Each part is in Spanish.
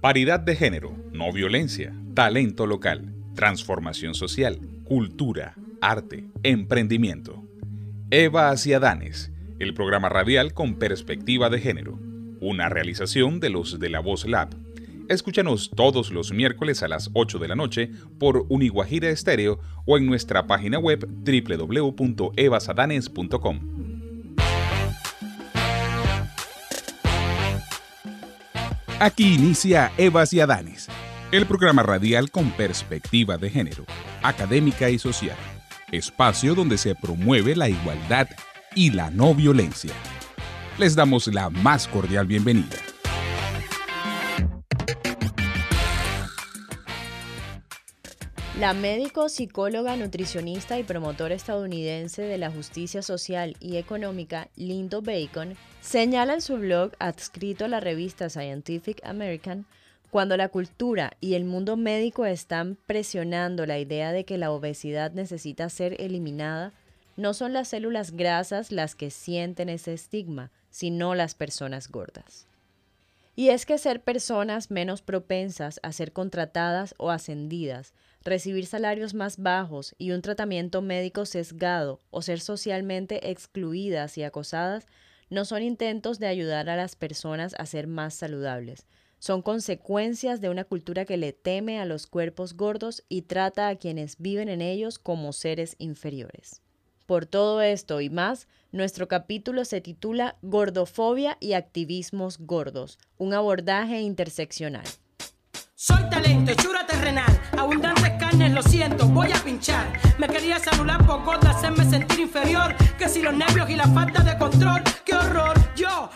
Paridad de género, no violencia, talento local, transformación social, cultura, arte, emprendimiento. Eva hacia Danes, el programa radial con perspectiva de género, una realización de los de la Voz Lab. Escúchanos todos los miércoles a las 8 de la noche por Uniguajira Estéreo o en nuestra página web www.evasadanes.com. Aquí inicia Evas y Adanes, el programa radial con perspectiva de género, académica y social, espacio donde se promueve la igualdad y la no violencia. Les damos la más cordial bienvenida. La médico, psicóloga, nutricionista y promotora estadounidense de la justicia social y económica, Lindo Bacon, señala en su blog adscrito a la revista Scientific American, cuando la cultura y el mundo médico están presionando la idea de que la obesidad necesita ser eliminada, no son las células grasas las que sienten ese estigma, sino las personas gordas. Y es que ser personas menos propensas a ser contratadas o ascendidas recibir salarios más bajos y un tratamiento médico sesgado o ser socialmente excluidas y acosadas no son intentos de ayudar a las personas a ser más saludables, son consecuencias de una cultura que le teme a los cuerpos gordos y trata a quienes viven en ellos como seres inferiores. Por todo esto y más, nuestro capítulo se titula Gordofobia y activismos gordos, un abordaje interseccional. Soy talento, hechura terrenal, abundantes carnes, lo siento, voy a pinchar. Me quería celular por gorda, hacerme sentir inferior. Que si los nervios y la falta de control, qué horror, yo.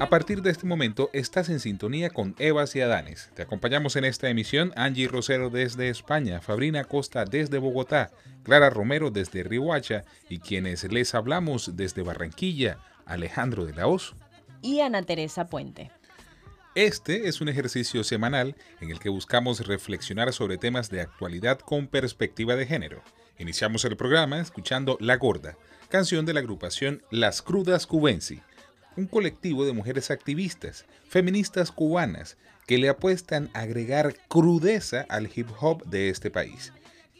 A partir de este momento estás en sintonía con Evas y Adanes. Te acompañamos en esta emisión Angie Rosero desde España, Fabrina Costa desde Bogotá, Clara Romero desde Rihuacha y quienes les hablamos desde Barranquilla, Alejandro de la Oz y Ana Teresa Puente. Este es un ejercicio semanal en el que buscamos reflexionar sobre temas de actualidad con perspectiva de género. Iniciamos el programa escuchando La Gorda, canción de la agrupación Las Crudas Cubensi, un colectivo de mujeres activistas, feministas cubanas, que le apuestan a agregar crudeza al hip hop de este país,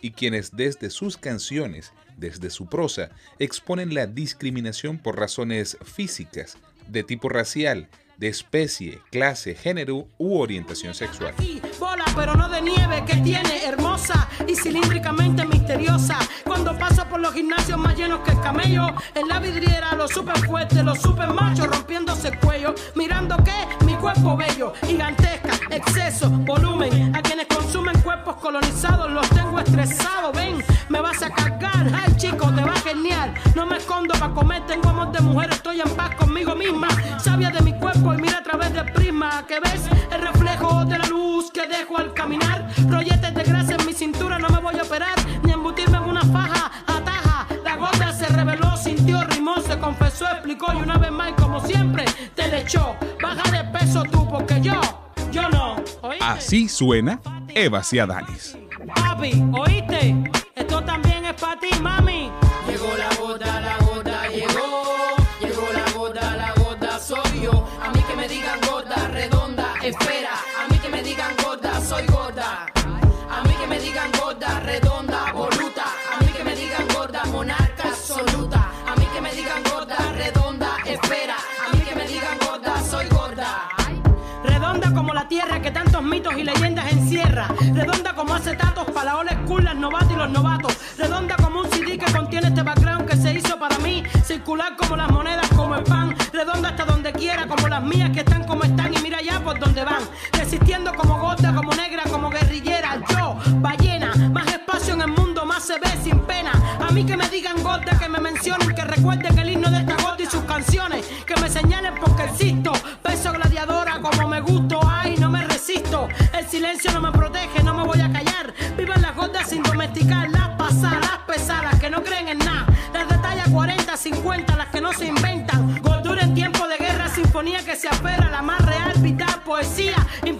y quienes desde sus canciones, desde su prosa, exponen la discriminación por razones físicas, de tipo racial, de especie, clase, género u orientación sexual. Bola, pero no de nieve, que tiene hermosa y cilíndricamente misteriosa. Cuando pasa por los gimnasios más llenos que el camello, en la vidriera los super fuertes, los super machos rompiéndose el cuello, mirando que mi cuerpo bello, gigantesca, exceso, volumen. A quienes consumen cuerpos colonizados los tengo estresados. Ven, me vas a cargar, ay chico, te va genial. No me escondo para comer, tengo amor de mujer, estoy en paz conmigo misma, sabia de mi cuerpo y mira a través del prisma que ves el reflejo de la luz que dejo al caminar. Rolletes de grasa en mi cintura, no me voy a operar ni embutirme en una faja. Ataja, la gota se reveló, sintió, rimó, se confesó, explicó y una vez más, como siempre, te le echó. Baja de peso tú, porque yo, yo no. Así suena Eva Ciadanis. Papi, ¿oíste? Redonda como acetatos para la old novatas y los novatos. Redonda como un CD que contiene este background que se hizo para mí. Circular como las monedas, como el pan. Redonda hasta donde quiera, como las mías que están como están y mira ya por donde van. Resistiendo como gorda, como negra, como guerrillera. Yo, ballena, más espacio en el mundo, más se ve sin pena. A mí que me digan gorda, que me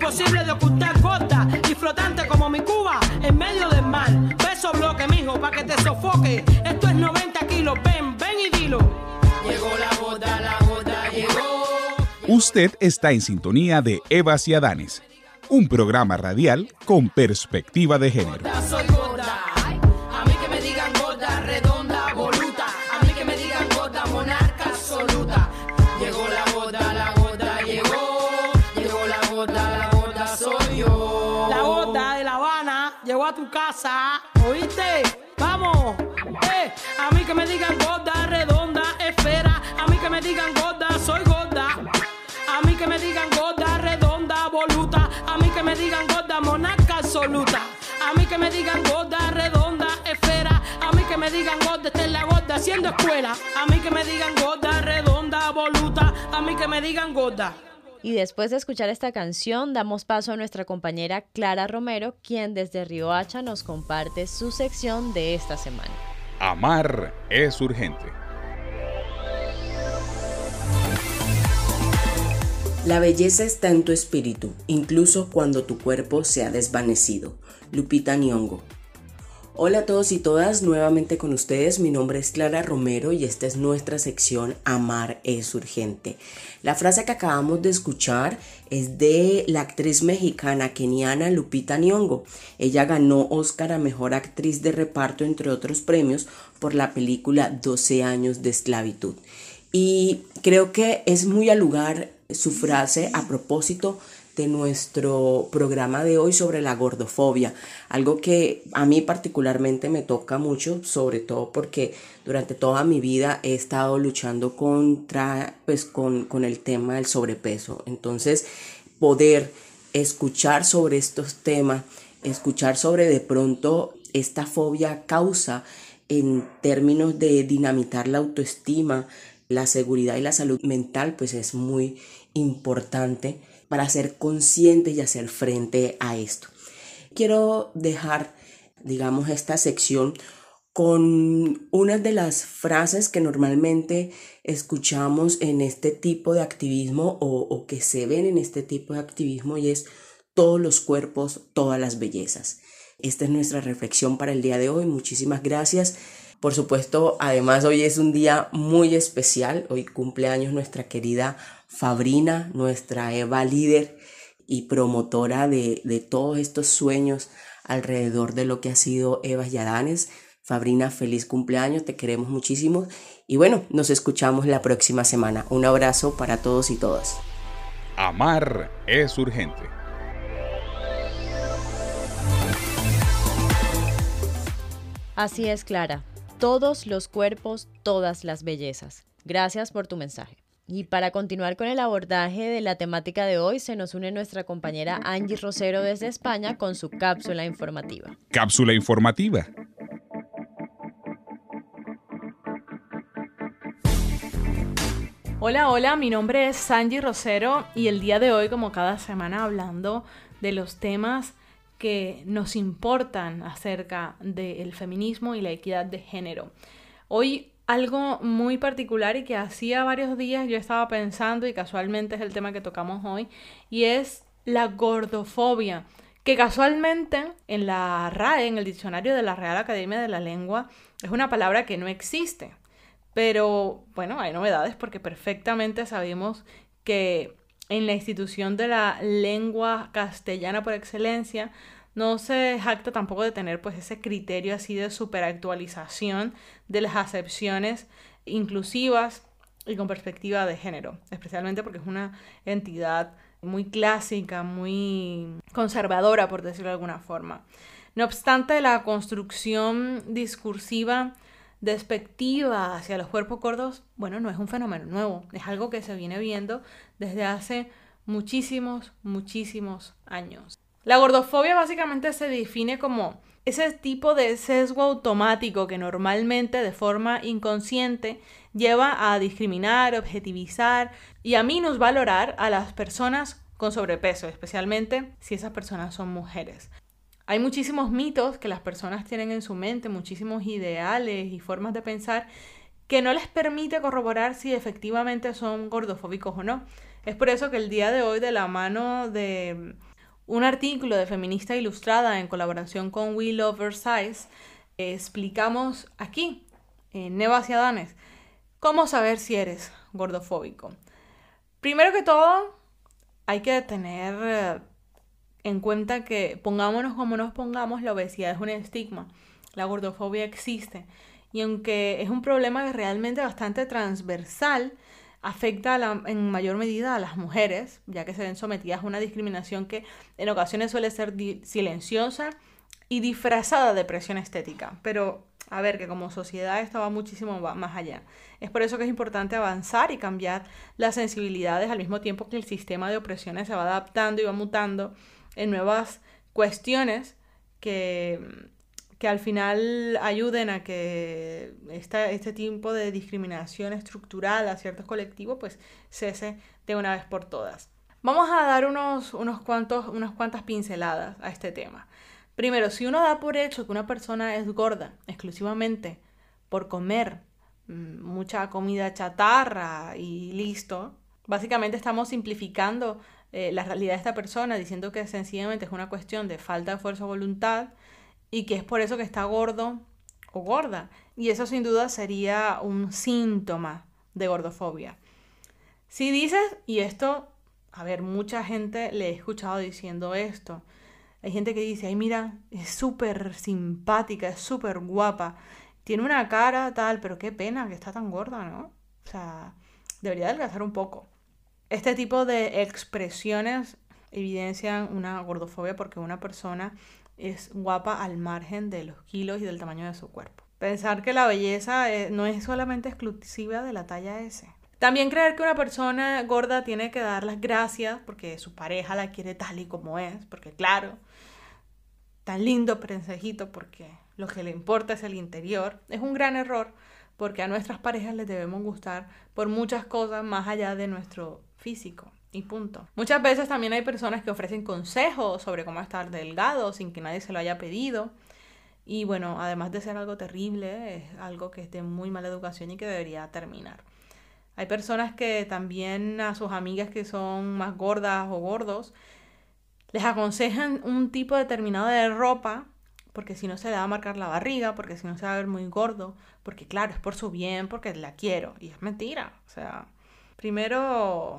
Imposible de ocultar, gorda y flotante como mi Cuba en medio del mar. Beso bloque, mijo, pa' que te sofoque. Esto es 90 kilos, ven, ven y dilo. Llegó la boda, la boda llegó. Usted está en sintonía de Evas y Adanes, un programa radial con perspectiva de género. Soy gorda. ¿Oíste? Vamos, eh, a mí que me digan gorda, redonda, esfera. A mí que me digan gorda, soy gorda. A mí que me digan gorda, redonda, voluta. A mí que me digan gorda, monarca absoluta. A mí que me digan gorda, redonda, esfera. A mí que me digan gorda, esta es la gorda haciendo escuela. A mí que me digan gorda, redonda, voluta. A mí que me digan gorda. Y después de escuchar esta canción, damos paso a nuestra compañera Clara Romero, quien desde Riohacha nos comparte su sección de esta semana. Amar es urgente. La belleza está en tu espíritu, incluso cuando tu cuerpo se ha desvanecido. Lupita Nyong'o. Hola a todos y todas, nuevamente con ustedes. Mi nombre es Clara Romero y esta es nuestra sección Amar es urgente. La frase que acabamos de escuchar es de la actriz mexicana keniana Lupita Nyong'o. Ella ganó Oscar a Mejor Actriz de Reparto, entre otros premios, por la película 12 años de esclavitud. Y creo que es muy al lugar su frase a propósito de nuestro programa de hoy sobre la gordofobia, algo que a mí particularmente me toca mucho, sobre todo porque durante toda mi vida he estado luchando contra, pues, con, con el tema del sobrepeso. Entonces, poder escuchar sobre estos temas, escuchar sobre de pronto esta fobia causa en términos de dinamitar la autoestima, la seguridad y la salud mental, pues es muy importante para ser consciente y hacer frente a esto. Quiero dejar, digamos, esta sección con una de las frases que normalmente escuchamos en este tipo de activismo o, o, que se ven en este tipo de activismo y es todos los cuerpos, todas las bellezas. Esta es nuestra reflexión para el día de hoy. Muchísimas gracias. Por supuesto, además hoy es un día muy especial. Hoy cumpleaños nuestra querida Fabrina, nuestra Eva líder y promotora de, de todos estos sueños alrededor de lo que ha sido Eva Yadanes. Fabrina, feliz cumpleaños, te queremos muchísimo y bueno, nos escuchamos la próxima semana. Un abrazo para todos y todas. Amar es urgente. Así es, Clara. Todos los cuerpos, todas las bellezas. Gracias por tu mensaje. Y para continuar con el abordaje de la temática de hoy, se nos une nuestra compañera Angie Rosero desde España con su cápsula informativa. Cápsula informativa. Hola, hola, mi nombre es Angie Rosero y el día de hoy, como cada semana, hablando de los temas que nos importan acerca del feminismo y la equidad de género. Hoy algo muy particular y que hacía varios días yo estaba pensando y casualmente es el tema que tocamos hoy y es la gordofobia que casualmente en la RAE, en el diccionario de la Real Academia de la Lengua, es una palabra que no existe. Pero bueno, hay novedades porque perfectamente sabemos que en la institución de la lengua castellana por excelencia no se jacta tampoco de tener pues ese criterio así de superactualización de las acepciones inclusivas y con perspectiva de género, especialmente porque es una entidad muy clásica, muy conservadora, por decirlo de alguna forma. No obstante, la construcción discursiva despectiva hacia los cuerpos gordos, bueno, no es un fenómeno nuevo, es algo que se viene viendo desde hace muchísimos, muchísimos años. La gordofobia básicamente se define como ese tipo de sesgo automático que normalmente de forma inconsciente lleva a discriminar, objetivizar y a minusvalorar a las personas con sobrepeso, especialmente si esas personas son mujeres. Hay muchísimos mitos que las personas tienen en su mente, muchísimos ideales y formas de pensar que no les permite corroborar si efectivamente son gordofóbicos o no. Es por eso que el día de hoy, de la mano de un artículo de Feminista Ilustrada en colaboración con We Love Versailles, explicamos aquí, en Neva Danes, cómo saber si eres gordofóbico. Primero que todo, hay que tener eh, en cuenta que pongámonos como nos pongamos, la obesidad es un estigma, la gordofobia existe. Y aunque es un problema realmente bastante transversal, afecta en mayor medida a las mujeres, ya que se ven sometidas a una discriminación que en ocasiones suele ser silenciosa y disfrazada de presión estética. Pero a ver, que como sociedad esto va muchísimo más allá. Es por eso que es importante avanzar y cambiar las sensibilidades al mismo tiempo que el sistema de opresiones se va adaptando y va mutando en nuevas cuestiones que, que al final ayuden a que este tipo de discriminación estructural a ciertos colectivos pues cese de una vez por todas. Vamos a dar unos, unos cuantos, unas cuantas pinceladas a este tema. Primero, si uno da por hecho que una persona es gorda exclusivamente por comer mm, mucha comida chatarra y listo, básicamente estamos simplificando eh, la realidad de esta persona, diciendo que sencillamente es una cuestión de falta de fuerza o voluntad y que es por eso que está gordo o gorda. Y eso sin duda sería un síntoma de gordofobia. Si dices, y esto, a ver, mucha gente le he escuchado diciendo esto, hay gente que dice, ay mira, es súper simpática, es súper guapa, tiene una cara tal, pero qué pena que está tan gorda, ¿no? O sea, debería adelgazar un poco. Este tipo de expresiones evidencian una gordofobia porque una persona es guapa al margen de los kilos y del tamaño de su cuerpo. Pensar que la belleza eh, no es solamente exclusiva de la talla S. También creer que una persona gorda tiene que dar las gracias porque su pareja la quiere tal y como es, porque claro, tan lindo prensejito porque lo que le importa es el interior, es un gran error porque a nuestras parejas les debemos gustar por muchas cosas más allá de nuestro físico. Y punto. Muchas veces también hay personas que ofrecen consejos sobre cómo estar delgado sin que nadie se lo haya pedido. Y bueno, además de ser algo terrible, es algo que es de muy mala educación y que debería terminar. Hay personas que también a sus amigas que son más gordas o gordos les aconsejan un tipo determinado de ropa porque si no se le va a marcar la barriga, porque si no se va a ver muy gordo, porque claro, es por su bien, porque la quiero. Y es mentira. O sea, primero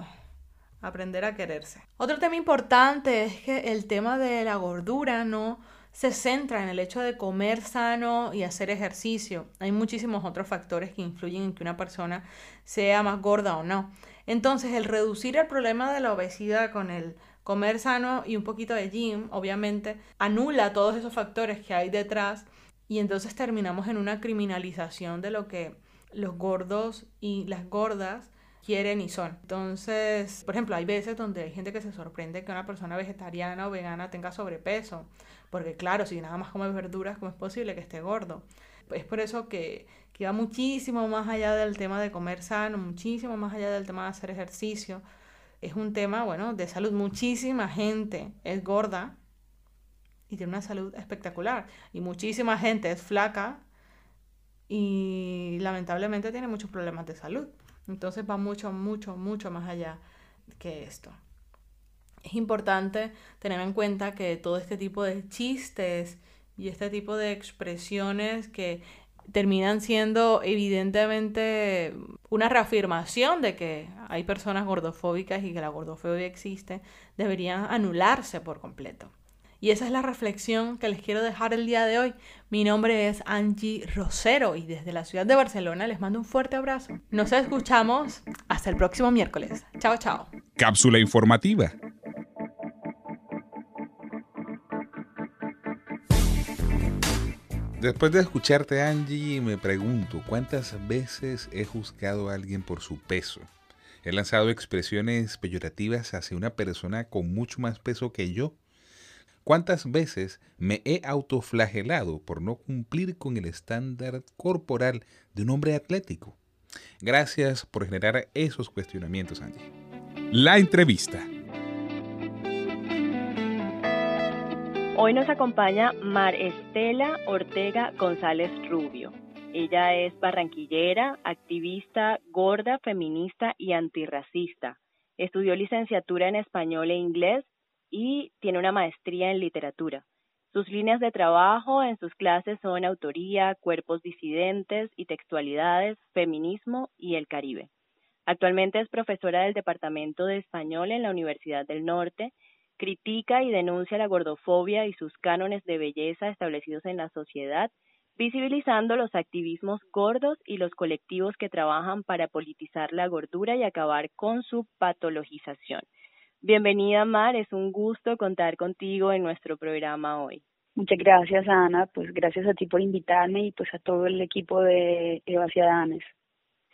aprender a quererse. Otro tema importante es que el tema de la gordura no se centra en el hecho de comer sano y hacer ejercicio. Hay muchísimos otros factores que influyen en que una persona sea más gorda o no. Entonces, el reducir el problema de la obesidad con el comer sano y un poquito de gym, obviamente, anula todos esos factores que hay detrás y entonces terminamos en una criminalización de lo que los gordos y las gordas quieren y son. Entonces, por ejemplo, hay veces donde hay gente que se sorprende que una persona vegetariana o vegana tenga sobrepeso, porque claro, si nada más come verduras, ¿cómo es posible que esté gordo? Es por eso que, que va muchísimo más allá del tema de comer sano, muchísimo más allá del tema de hacer ejercicio. Es un tema, bueno, de salud. Muchísima gente es gorda y tiene una salud espectacular. Y muchísima gente es flaca y lamentablemente tiene muchos problemas de salud. Entonces va mucho, mucho, mucho más allá que esto. Es importante tener en cuenta que todo este tipo de chistes y este tipo de expresiones que terminan siendo evidentemente una reafirmación de que hay personas gordofóbicas y que la gordofobia existe, deberían anularse por completo. Y esa es la reflexión que les quiero dejar el día de hoy. Mi nombre es Angie Rosero y desde la ciudad de Barcelona les mando un fuerte abrazo. Nos escuchamos hasta el próximo miércoles. Chao, chao. Cápsula informativa. Después de escucharte Angie, me pregunto cuántas veces he juzgado a alguien por su peso. He lanzado expresiones peyorativas hacia una persona con mucho más peso que yo ¿Cuántas veces me he autoflagelado por no cumplir con el estándar corporal de un hombre atlético? Gracias por generar esos cuestionamientos, Angie. La entrevista. Hoy nos acompaña Mar Estela Ortega González Rubio. Ella es barranquillera, activista, gorda, feminista y antirracista. Estudió licenciatura en español e inglés y tiene una maestría en literatura. Sus líneas de trabajo en sus clases son autoría, cuerpos disidentes y textualidades, feminismo y el Caribe. Actualmente es profesora del Departamento de Español en la Universidad del Norte. Critica y denuncia la gordofobia y sus cánones de belleza establecidos en la sociedad, visibilizando los activismos gordos y los colectivos que trabajan para politizar la gordura y acabar con su patologización. Bienvenida, Mar. Es un gusto contar contigo en nuestro programa hoy. Muchas gracias, Ana. Pues gracias a ti por invitarme y pues a todo el equipo de Eva Ciudadanes.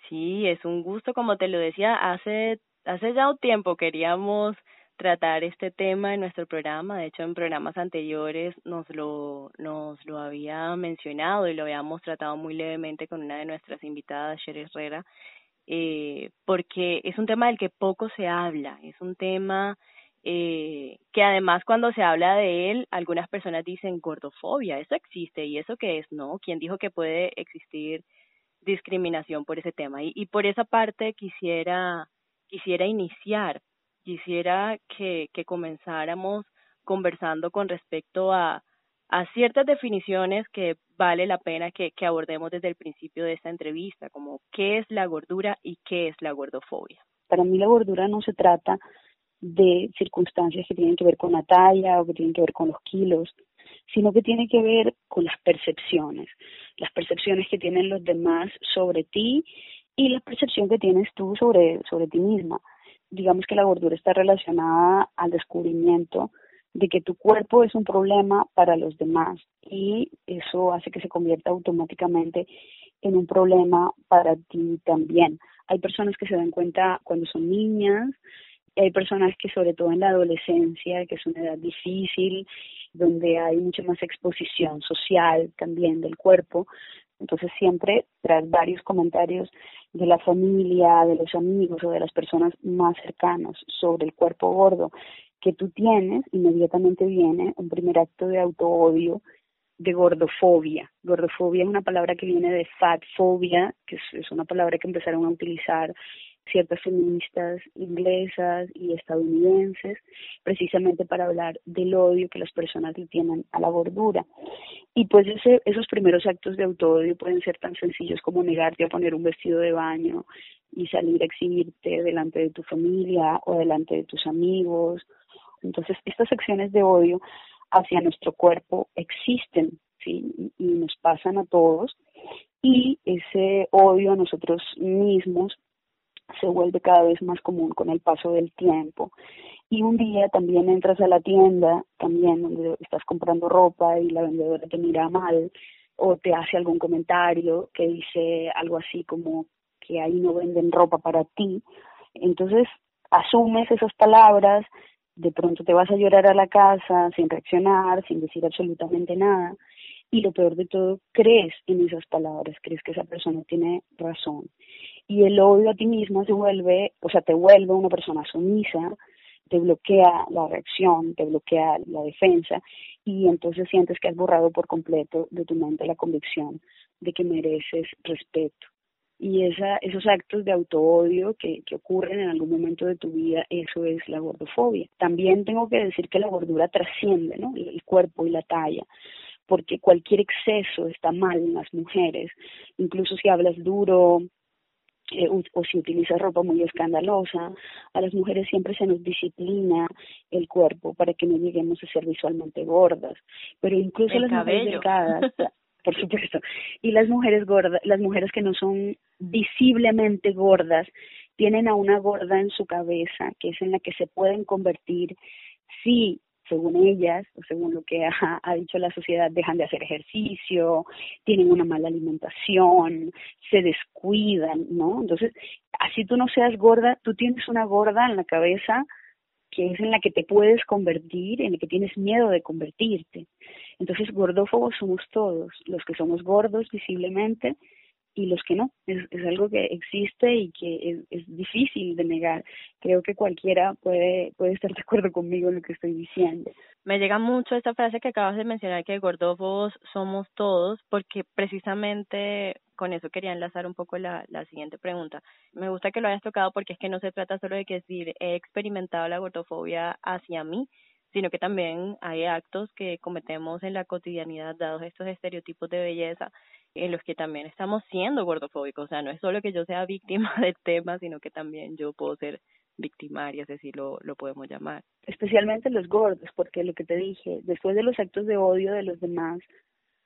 Sí, es un gusto, como te lo decía, hace, hace ya un tiempo queríamos tratar este tema en nuestro programa. De hecho, en programas anteriores nos lo, nos lo había mencionado y lo habíamos tratado muy levemente con una de nuestras invitadas, Sher Herrera, eh, porque es un tema del que poco se habla, es un tema eh, que además cuando se habla de él, algunas personas dicen gordofobia, eso existe y eso qué es, ¿no? ¿Quién dijo que puede existir discriminación por ese tema? Y, y por esa parte quisiera, quisiera iniciar, quisiera que, que comenzáramos conversando con respecto a ciertas definiciones que vale la pena que, abordemos desde el principio de esta entrevista, como qué es la gordura y qué es la gordofobia. Para mí la gordura no se trata de circunstancias que tienen que ver con la talla o que tienen que ver con los kilos, sino que tiene que ver con las percepciones, las percepciones que tienen los demás sobre ti y la percepción que tienes tú sobre, sobre ti misma. Digamos que la gordura está relacionada al descubrimiento de que tu cuerpo es un problema para los demás y eso hace que se convierta automáticamente en un problema para ti también. Hay personas que se dan cuenta cuando son niñas, y hay personas que sobre todo en la adolescencia, que es una edad difícil, donde hay mucha más exposición social también del cuerpo, entonces siempre tras varios comentarios de la familia, de los amigos o de las personas más cercanas sobre el cuerpo gordo que tú tienes, inmediatamente viene un primer acto de autoodio, de gordofobia. Gordofobia es una palabra que viene de fatfobia, que es una palabra que empezaron a utilizar ciertas feministas inglesas y estadounidenses, precisamente para hablar del odio que las personas tienen a la gordura. Y pues ese, esos primeros actos de autoodio pueden ser tan sencillos como negarte a poner un vestido de baño y salir a exhibirte delante de tu familia o delante de tus amigos. Entonces, estas acciones de odio hacia nuestro cuerpo existen, ¿sí? Y nos pasan a todos. Y ese odio a nosotros mismos se vuelve cada vez más común con el paso del tiempo. Y un día también entras a la tienda, también donde estás comprando ropa y la vendedora te mira mal o te hace algún comentario que dice algo así como que ahí no venden ropa para ti. Entonces asumes esas palabras, de pronto te vas a llorar a la casa sin reaccionar, sin decir absolutamente nada. Y lo peor de todo, crees en esas palabras, crees que esa persona tiene razón y el odio a ti mismo se vuelve, o sea, te vuelve una persona sumisa, te bloquea la reacción, te bloquea la defensa y entonces sientes que has borrado por completo de tu mente la convicción de que mereces respeto. Y esa, esos actos de autoodio que, que ocurren en algún momento de tu vida, eso es la gordofobia. También tengo que decir que la gordura trasciende ¿no? el cuerpo y la talla porque cualquier exceso está mal en las mujeres, incluso si hablas duro, eh, o, si utilizas ropa muy escandalosa. A las mujeres siempre se nos disciplina el cuerpo para que no lleguemos a ser visualmente gordas. Pero incluso las mujeres delgadas, por supuesto, y las mujeres gordas, las mujeres que no son visiblemente gordas, tienen a una gorda en su cabeza, que es en la que se pueden convertir si según ellas, o según lo que ha, dicho la sociedad, dejan de hacer ejercicio, tienen una mala alimentación, se descuidan, ¿no? Entonces, así tú no seas gorda, tú tienes una gorda en la cabeza que es en la que te puedes convertir, en la que tienes miedo de convertirte. Entonces, gordófobos somos todos, los que somos gordos visiblemente y los que no. Es, algo que existe y que es, es, difícil de negar. Creo que cualquiera puede, puede estar de acuerdo conmigo en lo que estoy diciendo. Me llega mucho esta frase que acabas de mencionar, que gordófobos somos todos, porque precisamente con eso quería enlazar un poco la, la siguiente pregunta. Me gusta que lo hayas tocado porque es que no se trata solo de que decir he experimentado la gordofobia hacia mí, sino que también hay actos que cometemos en la cotidianidad dados estos estereotipos de belleza en los que también estamos siendo gordofóbicos. O sea, no es solo que yo sea víctima del tema, sino que también yo puedo ser victimaria, si lo, lo podemos llamar. Especialmente los gordos, porque lo que te dije, después de los actos de odio de los demás,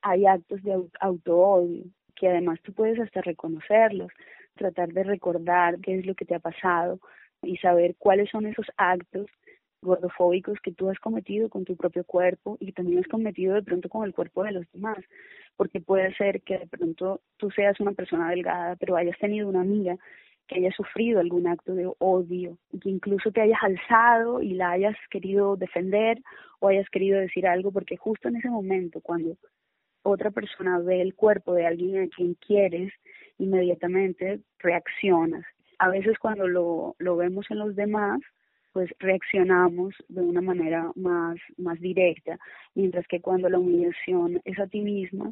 hay actos de auto-odio, que además tú puedes hasta reconocerlos, tratar de recordar qué es lo que te ha pasado y saber cuáles son esos actos gordofóbicos que tú has cometido con tu propio cuerpo y también has cometido de pronto con el cuerpo de los demás, porque puede ser que de pronto tú seas una persona delgada, pero hayas tenido una amiga que haya sufrido algún acto de odio, que incluso te hayas alzado y la hayas querido defender o hayas querido decir algo, porque justo en ese momento, cuando otra persona ve el cuerpo de alguien a quien quieres, inmediatamente reaccionas. A veces cuando lo, lo vemos en los demás, pues reaccionamos de una manera más, más directa, mientras que cuando la humillación es a ti misma,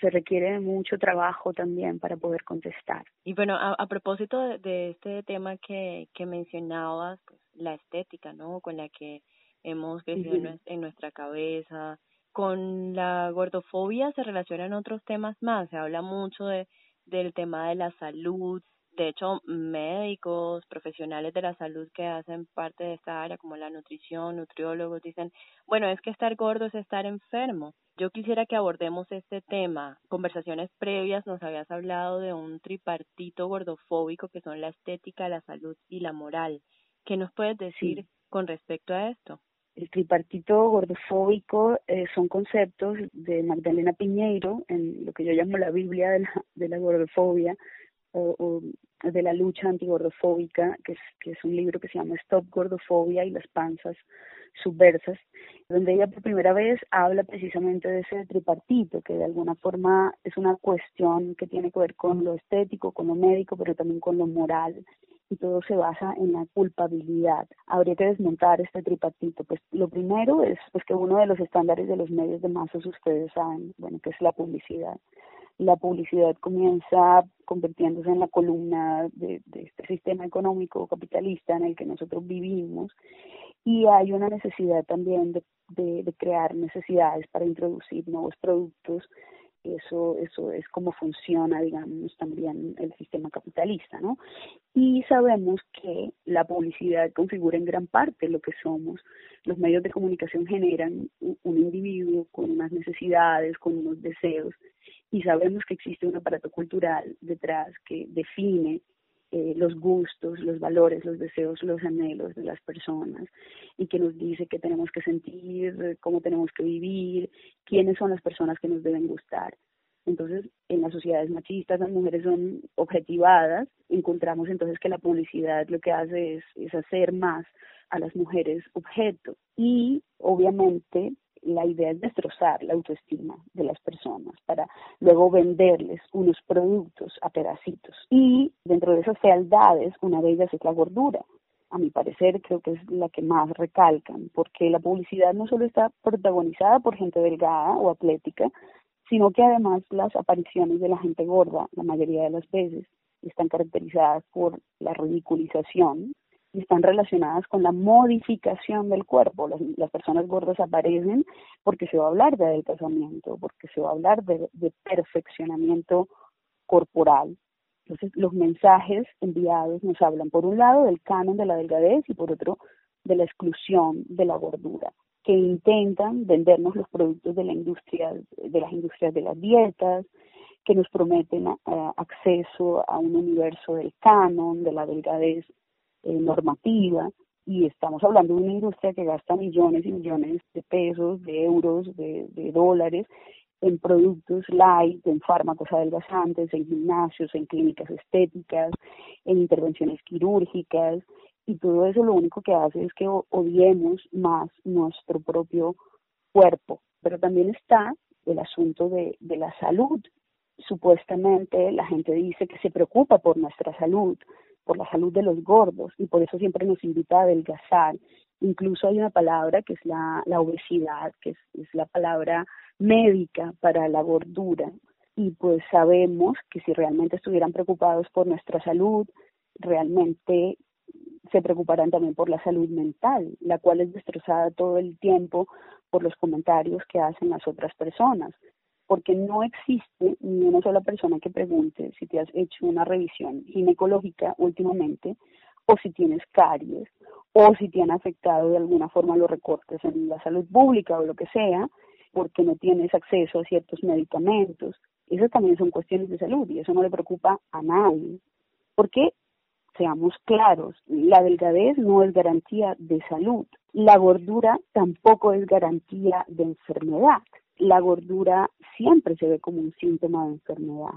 se requiere mucho trabajo también para poder contestar. Y bueno, a, propósito de, este tema que, que mencionabas, pues, la estética, ¿no? Con la que hemos crecido en nuestra cabeza, con la gordofobia se relacionan otros temas más, se habla mucho de, del tema de la salud, de hecho, médicos, profesionales de la salud que hacen parte de esta área, como la nutrición, nutriólogos, dicen, bueno, es que estar gordo es estar enfermo. Yo quisiera que abordemos este tema. Conversaciones previas nos habías hablado de un tripartito gordofóbico que son la estética, la salud y la moral. ¿Qué nos puedes decir con respecto a esto? El tripartito gordofóbico eh, son conceptos de Magdalena Piñeiro en lo que yo llamo la Biblia de la, de la gordofobia, o, de la lucha antigordofóbica, que es, que es un libro que se llama Stop Gordofobia y las panzas subversas, donde ella por primera vez habla precisamente de ese tripartito, que de alguna forma es una cuestión que tiene que ver con lo estético, con lo médico, pero también con lo moral, y todo se basa en la culpabilidad. Habría que desmontar este tripartito. Pues lo primero es pues que uno de los estándares de los medios de masas, ustedes saben, bueno, que es la publicidad la publicidad comienza convirtiéndose en la columna de, este sistema económico capitalista en el que nosotros vivimos. Y hay una necesidad también de, crear necesidades para introducir nuevos productos eso eso es como funciona digamos también el sistema capitalista no y sabemos que la publicidad configura en gran parte lo que somos. Los medios de comunicación generan un individuo con unas necesidades con unos deseos y sabemos que existe un aparato cultural detrás que define eh, los gustos, los valores, los deseos, los anhelos de las personas y que nos dice qué tenemos que sentir, cómo tenemos que vivir, quiénes son las personas que nos deben gustar. Entonces, en las sociedades machistas las mujeres son objetivadas, encontramos entonces que la publicidad lo que hace es, es hacer más a las mujeres objeto y obviamente la idea es destrozar la autoestima de las personas para luego venderles unos productos a pedacitos. Y dentro de esas fealdades, una de ellas es la gordura. A mi parecer, creo que es la que más recalcan, porque la publicidad no solo está protagonizada por gente delgada o atlética, sino que además las apariciones de la gente gorda, la mayoría de las veces, están caracterizadas por la ridiculización están relacionadas con la modificación del cuerpo. Las, personas gordas aparecen porque se va a hablar de adelgazamiento, porque se va a hablar de perfeccionamiento corporal. Entonces, los mensajes enviados nos hablan, por un lado, del canon de la delgadez y por otro, de la exclusión de la gordura, que intentan vendernos los productos de la industria, de las industrias de las dietas, que nos prometen acceso a un universo del canon, de la delgadez eh, normativa y estamos hablando de una industria que gasta millones y millones de pesos, de euros, de, dólares en productos light, en fármacos adelgazantes, en gimnasios, en clínicas estéticas, en intervenciones quirúrgicas, y todo eso lo único que hace es que odiemos más nuestro propio cuerpo. Pero también está el asunto de, de la salud. Supuestamente la gente dice que se preocupa por nuestra salud, por la salud de los gordos y por eso siempre nos invita a adelgazar. Incluso hay una palabra que es la, la obesidad, que es, es la palabra médica para la gordura. Y pues sabemos que si realmente estuvieran preocupados por nuestra salud, realmente se preocuparán también por la salud mental, la cual es destrozada todo el tiempo por los comentarios que hacen las otras personas porque no existe ni una sola persona que pregunte si te has hecho una revisión ginecológica últimamente o si tienes caries o si te han afectado de alguna forma los recortes en la salud pública o lo que sea, porque no tienes acceso a ciertos medicamentos. Esas también son cuestiones de salud y eso no le preocupa a nadie. Porque, seamos claros, la delgadez no es garantía de salud. La gordura tampoco es garantía de enfermedad la gordura siempre se ve como un síntoma de enfermedad.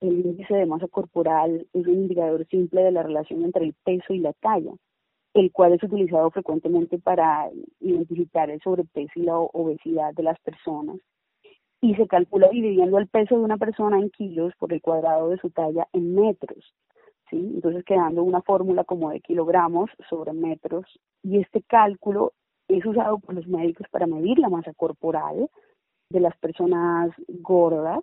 El índice de masa corporal es un indicador simple de la relación entre el peso y la talla, el cual es utilizado frecuentemente para identificar el sobrepeso y la obesidad de las personas. Y se calcula dividiendo el peso de una persona en kilos por el cuadrado de su talla en metros. ¿sí? Entonces quedando una fórmula como de kilogramos sobre metros. Y este cálculo es usado por los médicos para medir la masa corporal, de las personas gordas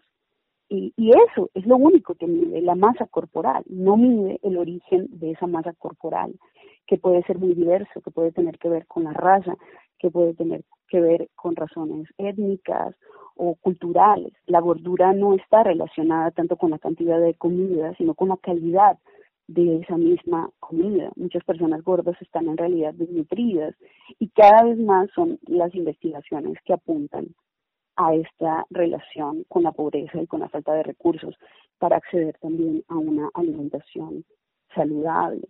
y, y, eso es lo único que mide, la masa corporal, no mide el origen de esa masa corporal, que puede ser muy diverso, que puede tener que ver con la raza, que puede tener que ver con razones étnicas o culturales. La gordura no está relacionada tanto con la cantidad de comida, sino con la calidad de esa misma comida. Muchas personas gordas están en realidad desnutridas y cada vez más son las investigaciones que apuntan a esta relación con la pobreza y con la falta de recursos para acceder también a una alimentación saludable.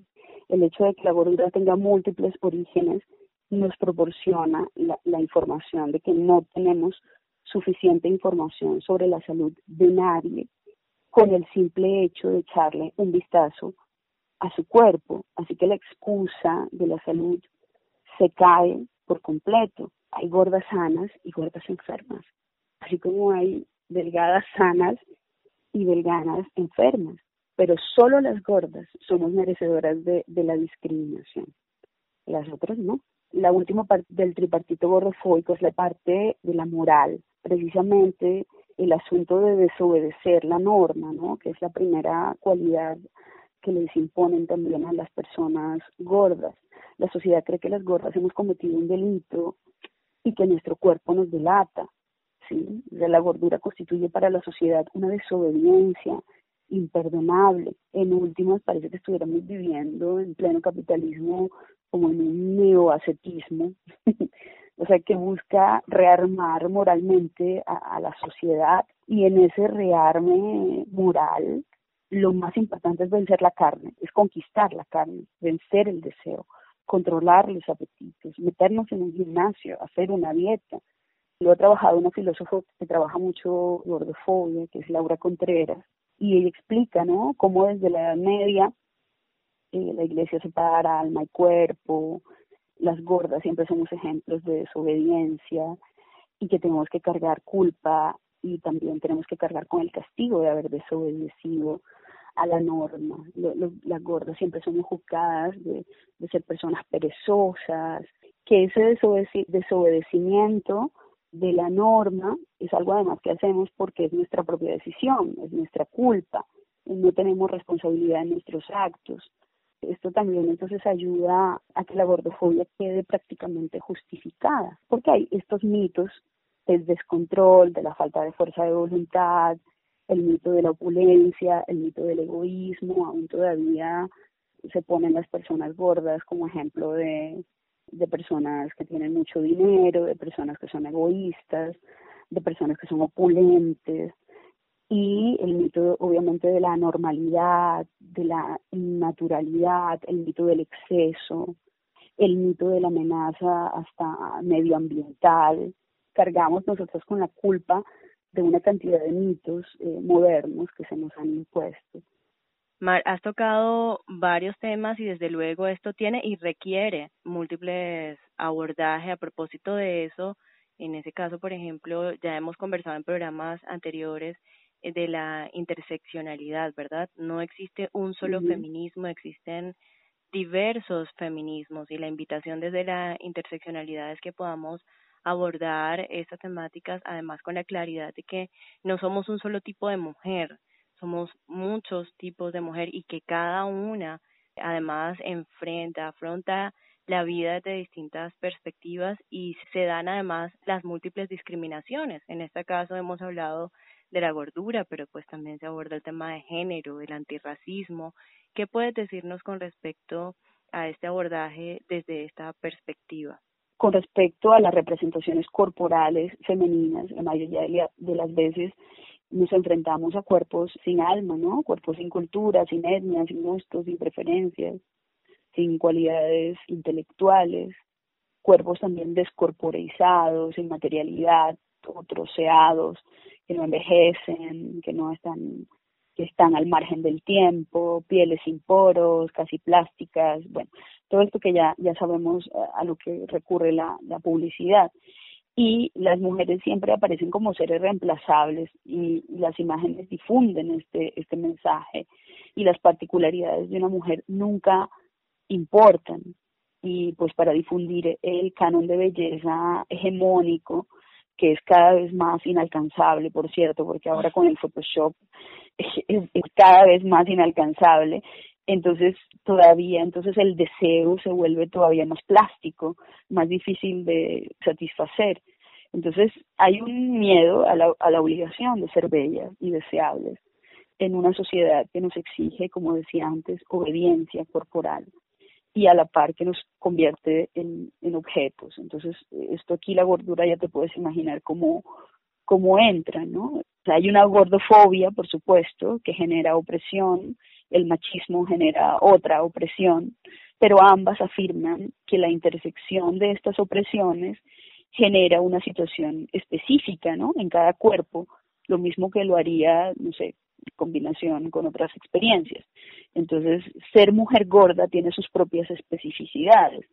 El hecho de que la gordura tenga múltiples orígenes nos proporciona la, información de que no tenemos suficiente información sobre la salud de nadie con el simple hecho de echarle un vistazo a su cuerpo. Así que la excusa de la salud se cae por completo. Hay gordas sanas y gordas enfermas así como hay delgadas sanas y delgadas enfermas, pero solo las gordas somos merecedoras de, la discriminación, las otras no. La última parte del tripartito gordofóbico es la parte de la moral, precisamente el asunto de desobedecer la norma, ¿no? que es la primera cualidad que les imponen también a las personas gordas. La sociedad cree que las gordas hemos cometido un delito y que nuestro cuerpo nos delata de la gordura constituye para la sociedad una desobediencia imperdonable. En últimas, parece que estuviéramos viviendo en pleno capitalismo como en un neoascetismo, o sea, que busca rearmar moralmente a, la sociedad. Y en ese rearme moral lo más importante es vencer la carne, es conquistar la carne, vencer el deseo, controlar los apetitos, meternos en un gimnasio, hacer una dieta, lo ha trabajado una filósofa que trabaja mucho gordofobia, que es Laura Contreras, y ella explica, ¿no?, cómo desde la Edad Media eh, la iglesia separa alma y cuerpo, las gordas siempre somos ejemplos de desobediencia y que tenemos que cargar culpa y también tenemos que cargar con el castigo de haber desobedecido a la norma. las gordas siempre somos juzgadas de, de ser personas perezosas, que ese desobedecimiento de la norma es algo además que hacemos porque es nuestra propia decisión, es nuestra culpa, no tenemos responsabilidad en nuestros actos. Esto también entonces ayuda a que la gordofobia quede prácticamente justificada, porque hay estos mitos del descontrol, de la falta de fuerza de voluntad, el mito de la opulencia, el mito del egoísmo, aún todavía se ponen las personas gordas como ejemplo de de personas que tienen mucho dinero, de personas que son egoístas, de personas que son opulentes, y el mito obviamente de la normalidad, de la naturalidad, el mito del exceso, el mito de la amenaza hasta medioambiental. Cargamos nosotros con la culpa de una cantidad de mitos eh, modernos que se nos han impuesto. Mar, has tocado varios temas y desde luego esto tiene y requiere múltiples abordajes a propósito de eso. En ese caso, por ejemplo, ya hemos conversado en programas anteriores eh, de la interseccionalidad, ¿verdad? No existe un solo feminismo, existen diversos feminismos y la invitación desde la interseccionalidad es que podamos abordar estas temáticas además con la claridad de que no somos un solo tipo de mujer, somos muchos tipos de mujer y que cada una además enfrenta, afronta la vida desde distintas perspectivas y se dan además las múltiples discriminaciones. En este caso hemos hablado de la gordura, pero pues también se aborda el tema de género, el antirracismo. ¿Qué puedes decirnos con respecto a este abordaje desde esta perspectiva? Con respecto a las representaciones corporales femeninas, la mayoría de las veces nos enfrentamos a cuerpos sin alma, ¿no? Cuerpos sin cultura, sin etnia, sin gustos, sin preferencias, sin cualidades intelectuales, cuerpos también descorporizados, sin materialidad, troceados, que no envejecen, que no están, que están al margen del tiempo, pieles sin poros, casi plásticas, bueno, todo esto que ya, ya sabemos eh, a lo que recurre la, la publicidad y las mujeres siempre aparecen como seres reemplazables y, las imágenes difunden este, este mensaje y las particularidades de una mujer nunca importan. Y pues para difundir el canon de belleza hegemónico que es cada vez más inalcanzable, por cierto, porque ahora con el Photoshop es, cada vez más inalcanzable, entonces todavía, entonces el deseo se vuelve todavía más plástico, más difícil de satisfacer. Entonces hay un miedo a la, a la obligación de ser bellas y deseables en una sociedad que nos exige, como decía antes, obediencia corporal y a la par que nos convierte en, en objetos. Entonces, esto aquí la gordura ya te puedes imaginar cómo, cómo entra, ¿no? hay una gordofobia, por supuesto, que genera opresión, el machismo genera otra opresión, pero ambas afirman que la intersección de estas opresiones genera una situación específica, ¿no? En cada cuerpo, lo mismo que lo haría, no sé, combinación con otras experiencias. Entonces, ser mujer gorda tiene sus propias especificidades.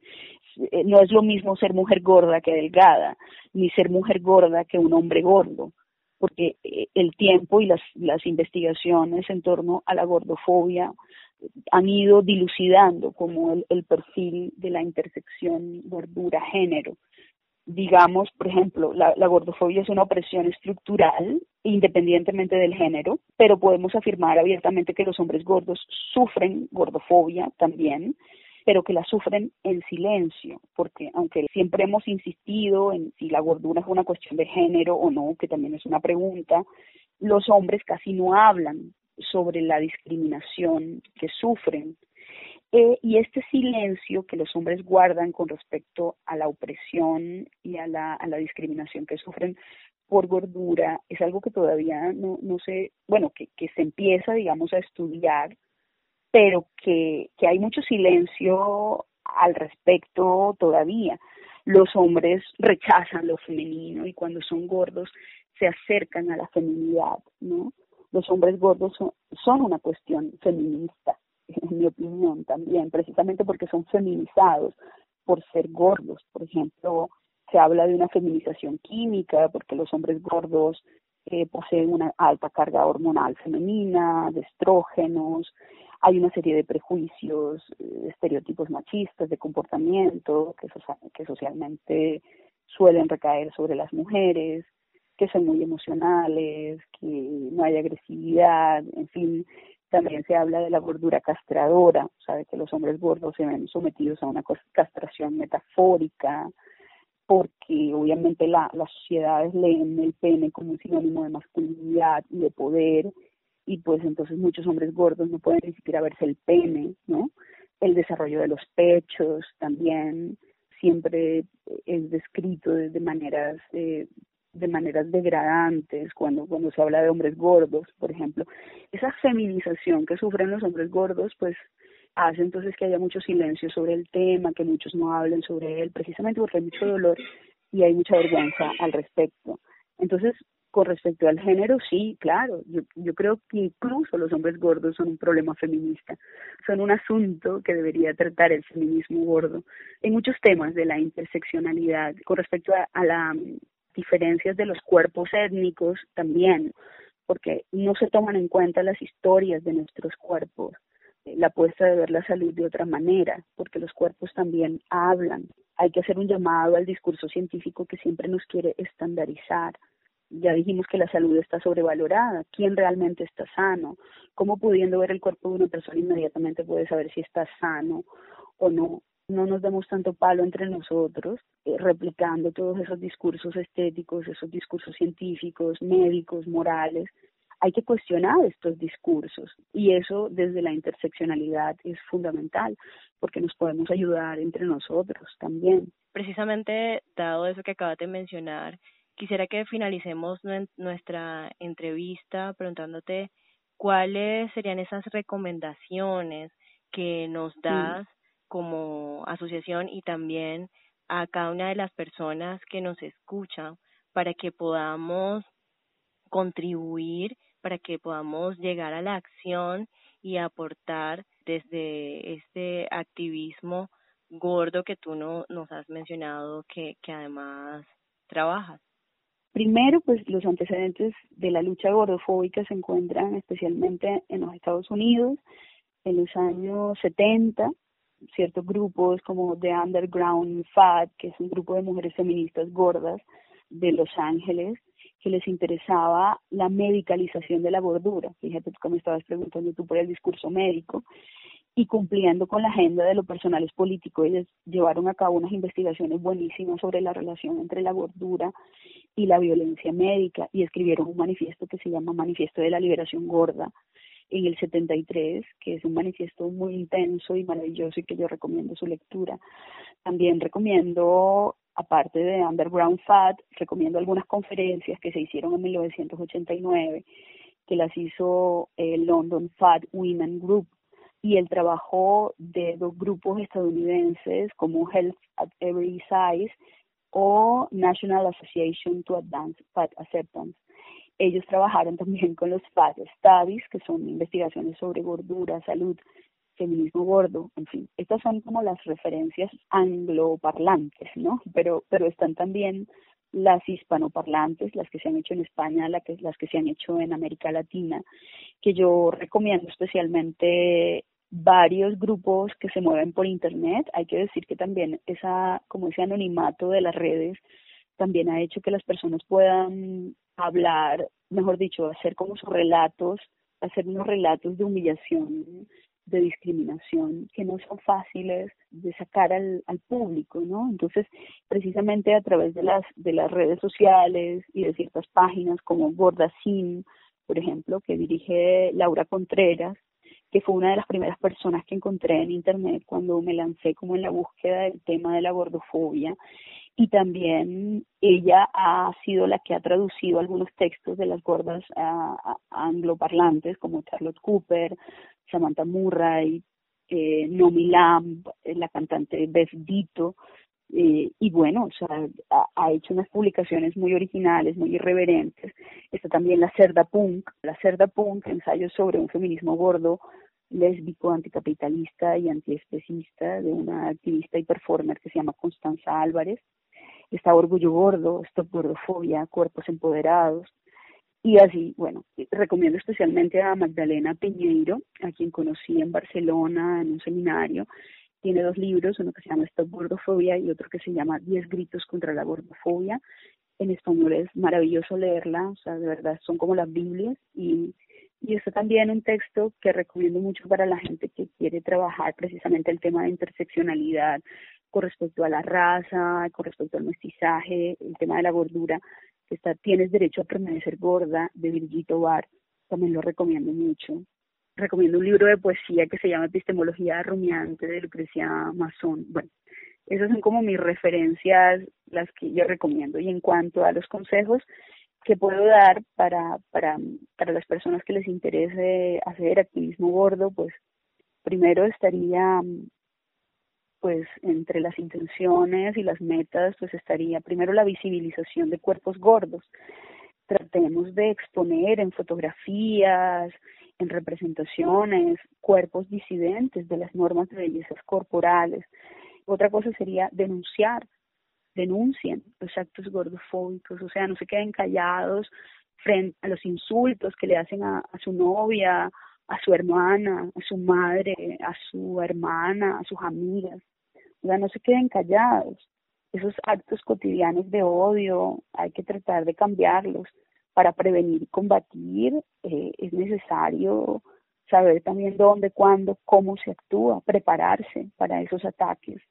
Eh, no es lo mismo ser mujer gorda que delgada, ni ser mujer gorda que un hombre gordo, porque eh, el tiempo y las, las investigaciones en torno a la gordofobia han ido dilucidando como el, el perfil de la intersección gordura-género. Digamos, por ejemplo, la, gordofobia es una opresión estructural, independientemente del género, pero podemos afirmar abiertamente que los hombres gordos sufren gordofobia también, pero que la sufren en silencio, porque aunque siempre hemos insistido en si la gordura es una cuestión de género o no, que también es una pregunta, los hombres casi no hablan sobre la discriminación que sufren. Eh, y este silencio que los hombres guardan con respecto a la opresión y a la, discriminación que sufren por gordura es algo que todavía no, no sé, bueno, que se empieza, digamos, a estudiar, pero que, que hay mucho silencio al respecto todavía. Los hombres rechazan lo femenino y cuando son gordos se acercan a la feminidad, ¿no? Los hombres gordos son, una cuestión feminista en mi opinión también, precisamente porque son feminizados por ser gordos. Por ejemplo, se habla de una feminización química porque los hombres gordos eh, poseen una alta carga hormonal femenina, de estrógenos, hay una serie de prejuicios, eh, estereotipos machistas de comportamiento que, socialmente suelen recaer sobre las mujeres, que son muy emocionales, que no hay agresividad, en fin, también se habla de la gordura castradora, sabe que los hombres gordos se ven sometidos a una castración metafórica, porque obviamente la, las sociedades leen el pene como un sinónimo de masculinidad y de poder, y pues entonces muchos hombres gordos no pueden ni siquiera verse el pene, ¿no? El desarrollo de los pechos también siempre es descrito de, maneras eh, de maneras degradantes cuando, cuando se habla de hombres gordos, por ejemplo. Esa feminización que sufren los hombres gordos, pues hace entonces que haya mucho silencio sobre el tema, que muchos no hablen sobre él, precisamente porque hay mucho dolor y hay mucha vergüenza al respecto. Entonces, con respecto al género, sí, claro, yo, yo creo que incluso los hombres gordos son un problema feminista, son un asunto que debería tratar el feminismo gordo en muchos temas de la interseccionalidad. Con respecto a la diferencias de los cuerpos étnicos también, porque no se toman en cuenta las historias de nuestros cuerpos, eh, la apuesta de ver la salud de otra manera, porque los cuerpos también hablan. Hay que hacer un llamado al discurso científico que siempre nos quiere estandarizar. Ya dijimos que la salud está sobrevalorada. ¿Quién realmente está sano? ¿Cómo pudiendo ver el cuerpo de una persona inmediatamente puede saber si está sano o no? no nos demos tanto palo entre nosotros, eh, replicando todos esos discursos estéticos, esos discursos científicos, médicos, morales. Hay que cuestionar estos discursos y eso desde la interseccionalidad es fundamental porque nos podemos ayudar entre nosotros también. Precisamente, dado eso que acabas de mencionar, quisiera que finalicemos nuestra entrevista preguntándote cuáles serían esas recomendaciones que nos das como asociación y también a cada una de las personas que nos escuchan para que podamos contribuir, para que podamos llegar a la acción y aportar desde este activismo gordo que tú no, nos has mencionado que, que además trabajas. Primero, pues los antecedentes de la lucha gordofóbica se encuentran especialmente en los Estados Unidos en los años 70, ciertos grupos como The Underground Fat, que es un grupo de mujeres feministas gordas de Los Ángeles, que les interesaba la medicalización de la gordura. Fíjate como estabas preguntando tú por el discurso médico y cumpliendo con la agenda de lo personal es político, ellos llevaron a cabo unas investigaciones buenísimas sobre la relación entre la gordura y la violencia médica y escribieron un manifiesto que se llama Manifiesto de la Liberación Gorda en el 73, que es un manifiesto muy intenso y maravilloso y que yo recomiendo su lectura. También recomiendo, aparte de Underground Fat, recomiendo algunas conferencias que se hicieron en 1989, que las hizo el London Fat Women Group y el trabajo de dos grupos estadounidenses como Health at Every Size o National Association to Advance Fat Acceptance. Ellos trabajaron también con los Fat Studies, que son investigaciones sobre gordura, salud, feminismo gordo, en fin. Estas son como las referencias angloparlantes, ¿no? Pero, pero están también las hispanoparlantes, las que se han hecho en España, las que, las que se han hecho en América Latina, que yo recomiendo especialmente varios grupos que se mueven por internet. Hay que decir que también esa, como ese anonimato de las redes también ha hecho que las personas puedan hablar, mejor dicho, hacer como sus relatos, hacer unos relatos de humillación, de discriminación, que no son fáciles de sacar al, público, ¿no? Entonces, precisamente a través de las, de las redes sociales y de ciertas páginas como Gordasim, por ejemplo, que dirige Laura Contreras, que fue una de las primeras personas que encontré en internet cuando me lancé como en la búsqueda del tema de la gordofobia. Y también ella ha sido la que ha traducido algunos textos de las gordas angloparlantes como Charlotte Cooper, Samantha Murray, eh, Nomi Lamb, eh, la cantante Beth Dito, eh, y bueno, o sea, ha, hecho unas publicaciones muy originales, muy irreverentes. Está también la Cerda Punk, la Cerda Punk, ensayo sobre un feminismo gordo, lésbico, anticapitalista y antiespecista de una activista y performer que se llama Constanza Álvarez. Está Orgullo Gordo, Stop Gordofobia, Cuerpos Empoderados. Y así, bueno, recomiendo especialmente a Magdalena Piñeiro, a quien conocí en Barcelona en un seminario, tiene dos libros, uno que se llama Stop Gordofobia y otro que se llama Diez gritos contra la gordofobia. En español es maravilloso leerla, o sea, de verdad son como las Biblias y, y está también un texto que recomiendo mucho para la gente que quiere trabajar precisamente el tema de interseccionalidad con respecto a la raza, con respecto al mestizaje, el tema de la gordura, que está Tienes derecho a permanecer gorda, de Virgito Bar, también lo recomiendo mucho recomiendo un libro de poesía que se llama Epistemología Rumiante de Lucrecia Mazón. Bueno, esas son como mis referencias, las que yo recomiendo. Y en cuanto a los consejos que puedo dar para, para, para las personas que les interese hacer activismo gordo, pues primero estaría pues entre las intenciones y las metas, pues estaría primero la visibilización de cuerpos gordos. Tratemos de exponer en fotografías, en representaciones, cuerpos disidentes de las normas de bellezas corporales. Otra cosa sería denunciar, denuncien los actos gordofóbicos, o sea, no se queden callados frente a los insultos que le hacen a, su novia, a su hermana, a su madre, a su hermana, a sus amigas. O sea, no se queden callados. Esos actos cotidianos de odio hay que tratar de cambiarlos para prevenir y combatir eh, es necesario saber también dónde, cuándo, cómo se actúa, prepararse para esos ataques,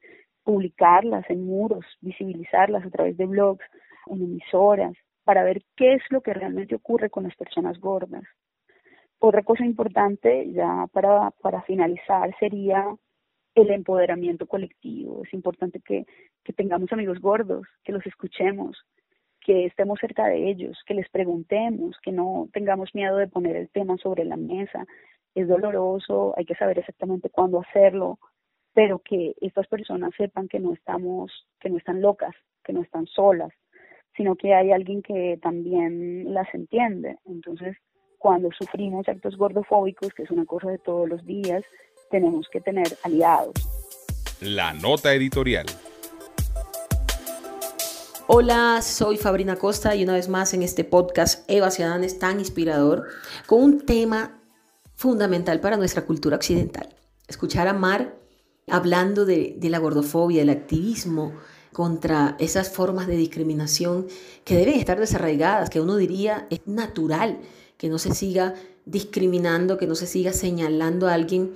publicarlas en muros, visibilizarlas a través de blogs, en emisoras, para ver qué es lo que realmente ocurre con las personas gordas. Otra cosa importante, ya para, para finalizar, sería el empoderamiento colectivo. Es importante que, que tengamos amigos gordos, que los escuchemos, que estemos cerca de ellos, que les preguntemos, que no tengamos miedo de poner el tema sobre la mesa. Es doloroso, hay que saber exactamente cuándo hacerlo, pero que estas personas sepan que no estamos, que no están locas, que no están solas, sino que hay alguien que también las entiende. Entonces, cuando sufrimos actos gordofóbicos, que es una cosa de todos los días, tenemos que tener aliados. La nota editorial. Hola, soy Fabrina Costa y una vez más en este podcast Eva Ciudadán es tan inspirador con un tema fundamental para nuestra cultura occidental. Escuchar a Mar hablando de, de la gordofobia, del activismo contra esas formas de discriminación que deben estar desarraigadas, que uno diría es natural que no se siga discriminando, que no se siga señalando a alguien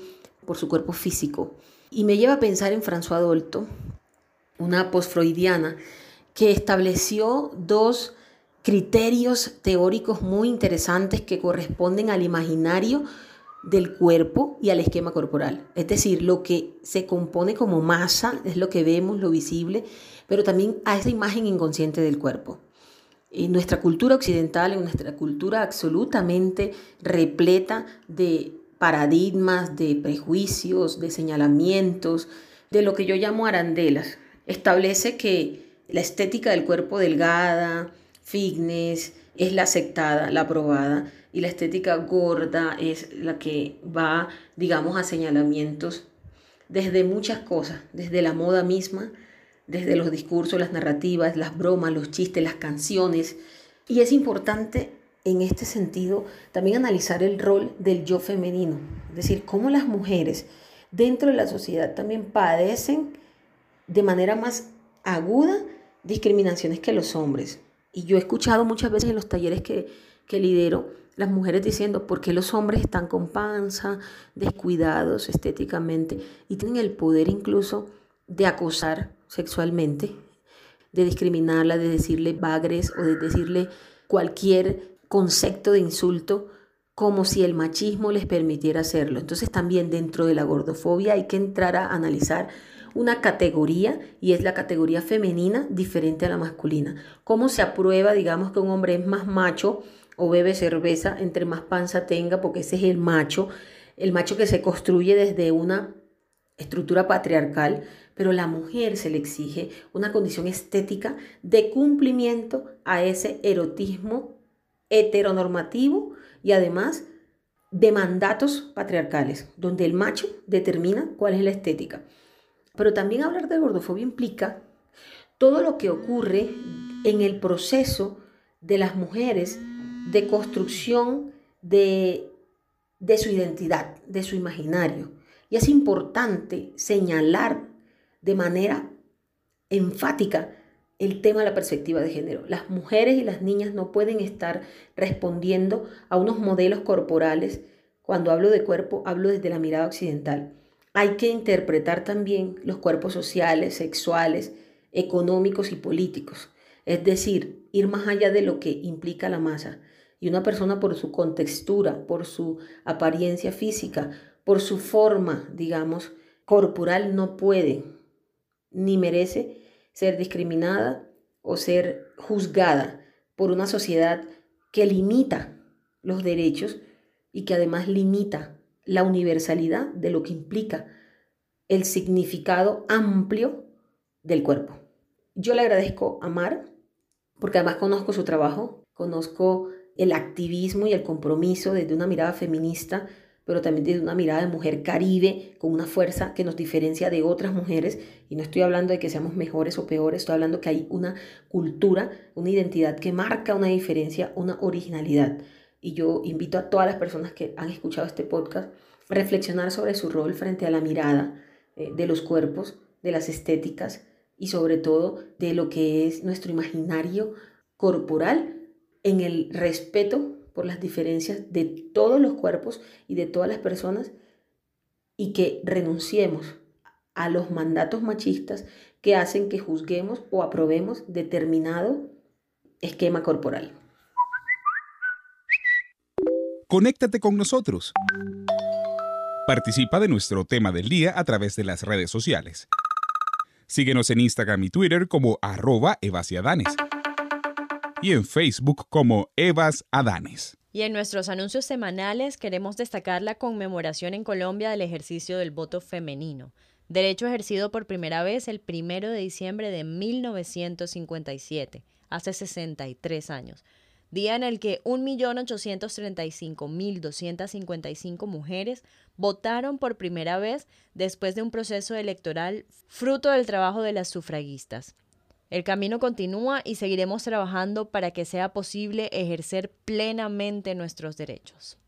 por su cuerpo físico. Y me lleva a pensar en François Dolto, una postfreudiana, que estableció dos criterios teóricos muy interesantes que corresponden al imaginario del cuerpo y al esquema corporal. Es decir, lo que se compone como masa es lo que vemos, lo visible, pero también a esa imagen inconsciente del cuerpo. En nuestra cultura occidental, en nuestra cultura absolutamente repleta de paradigmas, de prejuicios, de señalamientos, de lo que yo llamo arandelas. Establece que la estética del cuerpo delgada, fitness, es la aceptada, la aprobada, y la estética gorda es la que va, digamos, a señalamientos desde muchas cosas, desde la moda misma, desde los discursos, las narrativas, las bromas, los chistes, las canciones. Y es importante en este sentido también analizar el rol del yo femenino, es decir, cómo las mujeres dentro de la sociedad también padecen de manera más aguda discriminaciones que los hombres. Y yo he escuchado muchas veces en los talleres que, que lidero las mujeres diciendo por qué los hombres están con panza, descuidados estéticamente y tienen el poder incluso de acosar sexualmente, de discriminarla, de decirle bagres o de decirle cualquier concepto de insulto como si el machismo les permitiera hacerlo. Entonces también dentro de la gordofobia hay que entrar a analizar una categoría y es la categoría femenina diferente a la masculina. ¿Cómo se aprueba, digamos, que un hombre es más macho o bebe cerveza entre más panza tenga, porque ese es el macho, el macho que se construye desde una estructura patriarcal, pero la mujer se le exige una condición estética de cumplimiento a ese erotismo heteronormativo y además de mandatos patriarcales, donde el macho determina cuál es la estética. Pero también hablar de gordofobia implica todo lo que ocurre en el proceso de las mujeres de construcción de, de su identidad, de su imaginario. Y es importante señalar de manera enfática el tema de la perspectiva de género. Las mujeres y las niñas no pueden estar respondiendo a unos modelos corporales. Cuando hablo de cuerpo, hablo desde la mirada occidental. Hay que interpretar también los cuerpos sociales, sexuales, económicos y políticos. Es decir, ir más allá de lo que implica la masa. Y una persona por su contextura, por su apariencia física, por su forma, digamos, corporal, no puede ni merece ser discriminada o ser juzgada por una sociedad que limita los derechos y que además limita la universalidad de lo que implica el significado amplio del cuerpo. Yo le agradezco a Mar porque además conozco su trabajo, conozco el activismo y el compromiso desde una mirada feminista, pero también desde una mirada de mujer caribe, con una fuerza que nos diferencia de otras mujeres. Y no estoy hablando de que seamos mejores o peores, estoy hablando que hay una cultura, una identidad que marca una diferencia, una originalidad. Y yo invito a todas las personas que han escuchado este podcast a reflexionar sobre su rol frente a la mirada eh, de los cuerpos, de las estéticas y sobre todo de lo que es nuestro imaginario corporal en el respeto por las diferencias de todos los cuerpos y de todas las personas y que renunciemos a los mandatos machistas que hacen que juzguemos o aprobemos determinado esquema corporal. Conéctate con nosotros. Participa de nuestro tema del día a través de las redes sociales. Síguenos en Instagram y Twitter como arroba evasiadanes y en Facebook como Evas Adanes. Y en nuestros anuncios semanales queremos destacar la conmemoración en Colombia del ejercicio del voto femenino, derecho ejercido por primera vez el 1 de diciembre de 1957, hace 63 años, día en el que 1.835.255 mujeres votaron por primera vez después de un proceso electoral fruto del trabajo de las sufragistas. El camino continúa y seguiremos trabajando para que sea posible ejercer plenamente nuestros derechos.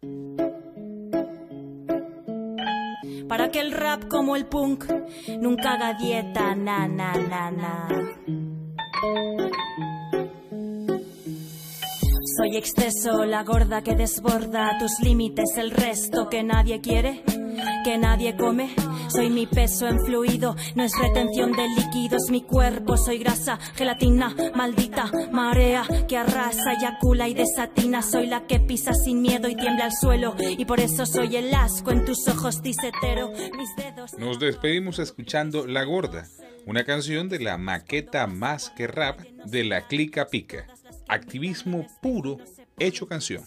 Para que el rap como el punk nunca haga dieta, na, na, na, na. Soy exceso, la gorda que desborda tus límites, el resto que nadie quiere, que nadie come. Soy mi peso en fluido, no es retención de líquidos, mi cuerpo. Soy grasa, gelatina, maldita marea que arrasa, eyacula y desatina. Soy la que pisa sin miedo y tiembla al suelo. Y por eso soy el asco en tus ojos, tisetero. Mis dedos. Nos despedimos escuchando La Gorda, una canción de la maqueta más que rap de la Clica Pica. Activismo puro hecho canción.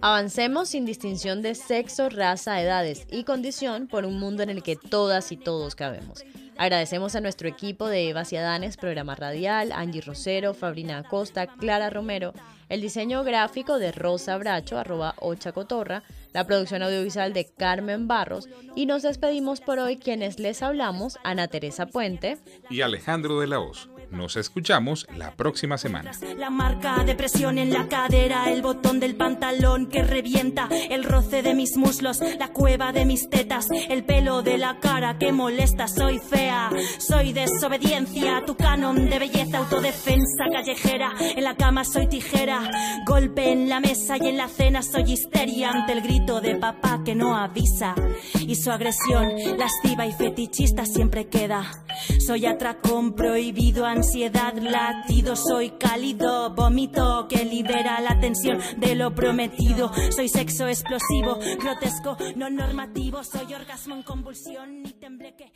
Avancemos sin distinción de sexo, raza, edades y condición por un mundo en el que todas y todos cabemos. Agradecemos a nuestro equipo de Eva Ciadanes, programa radial, Angie Rosero, Fabrina Acosta, Clara Romero, el diseño gráfico de Rosa Bracho, arroba Ocha Cotorra, la producción audiovisual de Carmen Barros y nos despedimos por hoy quienes les hablamos, Ana Teresa Puente y Alejandro de la Hoz. Nos escuchamos la próxima semana. La marca de presión en la cadera, el botón del pantalón que revienta, el roce de mis muslos, la cueva de mis tetas, el pelo de la cara que molesta. Soy fea, soy desobediencia, tu canon de belleza, autodefensa callejera. En la cama soy tijera, golpe en la mesa y en la cena soy histeria ante el grito de papá que no avisa. Y su agresión lasciva y fetichista siempre queda. Soy atracón prohibido ansiedad, latido, soy cálido, vómito que libera la tensión de lo prometido. Soy sexo explosivo, grotesco, no normativo, soy orgasmo en convulsión y tembleque.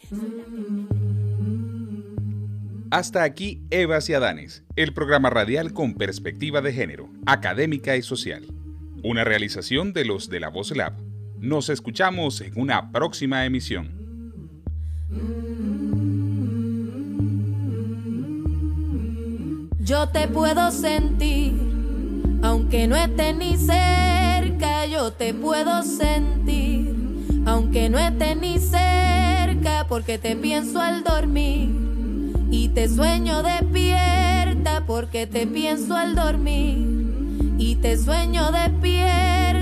Hasta aquí Evas y Adanes, el programa radial con perspectiva de género, académica y social. Una realización de los de la Voz Lab. Nos escuchamos en una próxima emisión. Yo te puedo sentir, aunque no estés ni cerca, yo te puedo sentir, aunque no estés ni cerca, porque te pienso al dormir y te sueño despierta, porque te pienso al dormir y te sueño despierta